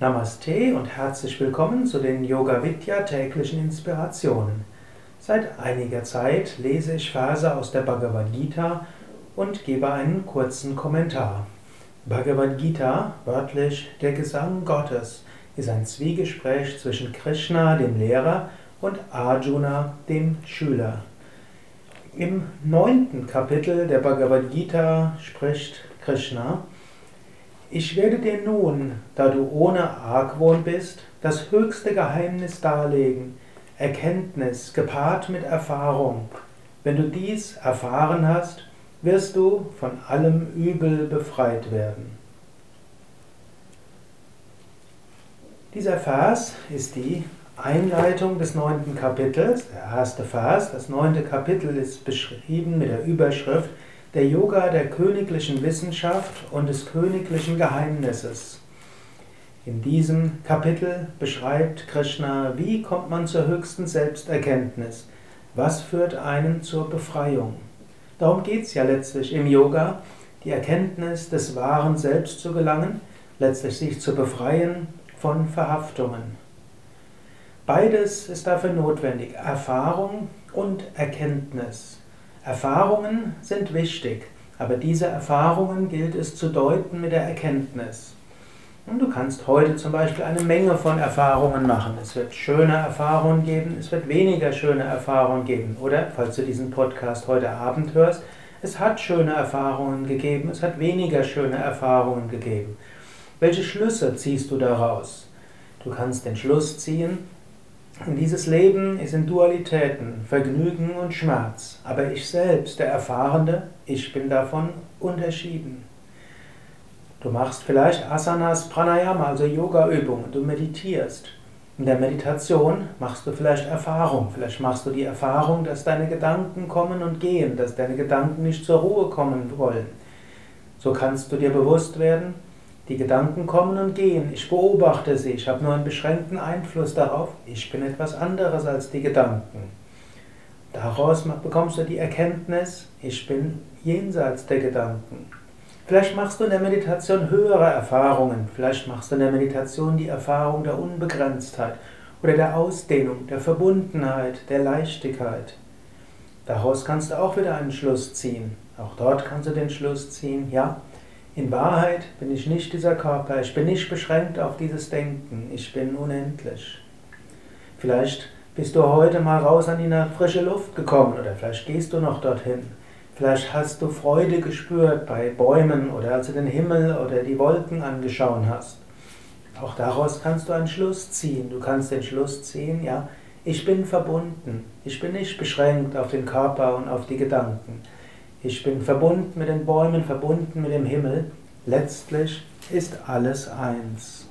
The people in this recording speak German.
Namaste und herzlich willkommen zu den Yoga Vidya täglichen Inspirationen. Seit einiger Zeit lese ich Verse aus der Bhagavad Gita und gebe einen kurzen Kommentar. Bhagavad Gita, wörtlich der Gesang Gottes, ist ein Zwiegespräch zwischen Krishna, dem Lehrer, und Arjuna, dem Schüler. Im neunten Kapitel der Bhagavad Gita spricht Krishna, ich werde dir nun, da du ohne Argwohn bist, das höchste Geheimnis darlegen, Erkenntnis gepaart mit Erfahrung. Wenn du dies erfahren hast, wirst du von allem Übel befreit werden. Dieser Vers ist die Einleitung des neunten Kapitels, der erste Vers. Das neunte Kapitel ist beschrieben mit der Überschrift der Yoga der königlichen Wissenschaft und des königlichen Geheimnisses. In diesem Kapitel beschreibt Krishna, wie kommt man zur höchsten Selbsterkenntnis, was führt einen zur Befreiung. Darum geht es ja letztlich im Yoga, die Erkenntnis des wahren Selbst zu gelangen, letztlich sich zu befreien von Verhaftungen. Beides ist dafür notwendig, Erfahrung und Erkenntnis. Erfahrungen sind wichtig, aber diese Erfahrungen gilt es zu deuten mit der Erkenntnis. Und du kannst heute zum Beispiel eine Menge von Erfahrungen machen. Es wird schöne Erfahrungen geben, es wird weniger schöne Erfahrungen geben. Oder, falls du diesen Podcast heute Abend hörst, es hat schöne Erfahrungen gegeben, es hat weniger schöne Erfahrungen gegeben. Welche Schlüsse ziehst du daraus? Du kannst den Schluss ziehen, dieses Leben ist in Dualitäten, Vergnügen und Schmerz. Aber ich selbst, der Erfahrene, ich bin davon unterschieden. Du machst vielleicht Asanas, Pranayama, also Yoga-Übungen, du meditierst. In der Meditation machst du vielleicht Erfahrung. Vielleicht machst du die Erfahrung, dass deine Gedanken kommen und gehen, dass deine Gedanken nicht zur Ruhe kommen wollen. So kannst du dir bewusst werden, die Gedanken kommen und gehen. Ich beobachte sie. Ich habe nur einen beschränkten Einfluss darauf. Ich bin etwas anderes als die Gedanken. Daraus bekommst du die Erkenntnis, ich bin jenseits der Gedanken. Vielleicht machst du in der Meditation höhere Erfahrungen. Vielleicht machst du in der Meditation die Erfahrung der Unbegrenztheit oder der Ausdehnung, der Verbundenheit, der Leichtigkeit. Daraus kannst du auch wieder einen Schluss ziehen. Auch dort kannst du den Schluss ziehen, ja, in Wahrheit bin ich nicht dieser Körper, ich bin nicht beschränkt auf dieses Denken, ich bin unendlich. Vielleicht bist du heute mal raus an die frische Luft gekommen oder vielleicht gehst du noch dorthin. Vielleicht hast du Freude gespürt bei Bäumen oder als du den Himmel oder die Wolken angeschaut hast. Auch daraus kannst du einen Schluss ziehen. Du kannst den Schluss ziehen, ja, ich bin verbunden. Ich bin nicht beschränkt auf den Körper und auf die Gedanken. Ich bin verbunden mit den Bäumen, verbunden mit dem Himmel. Letztlich ist alles eins.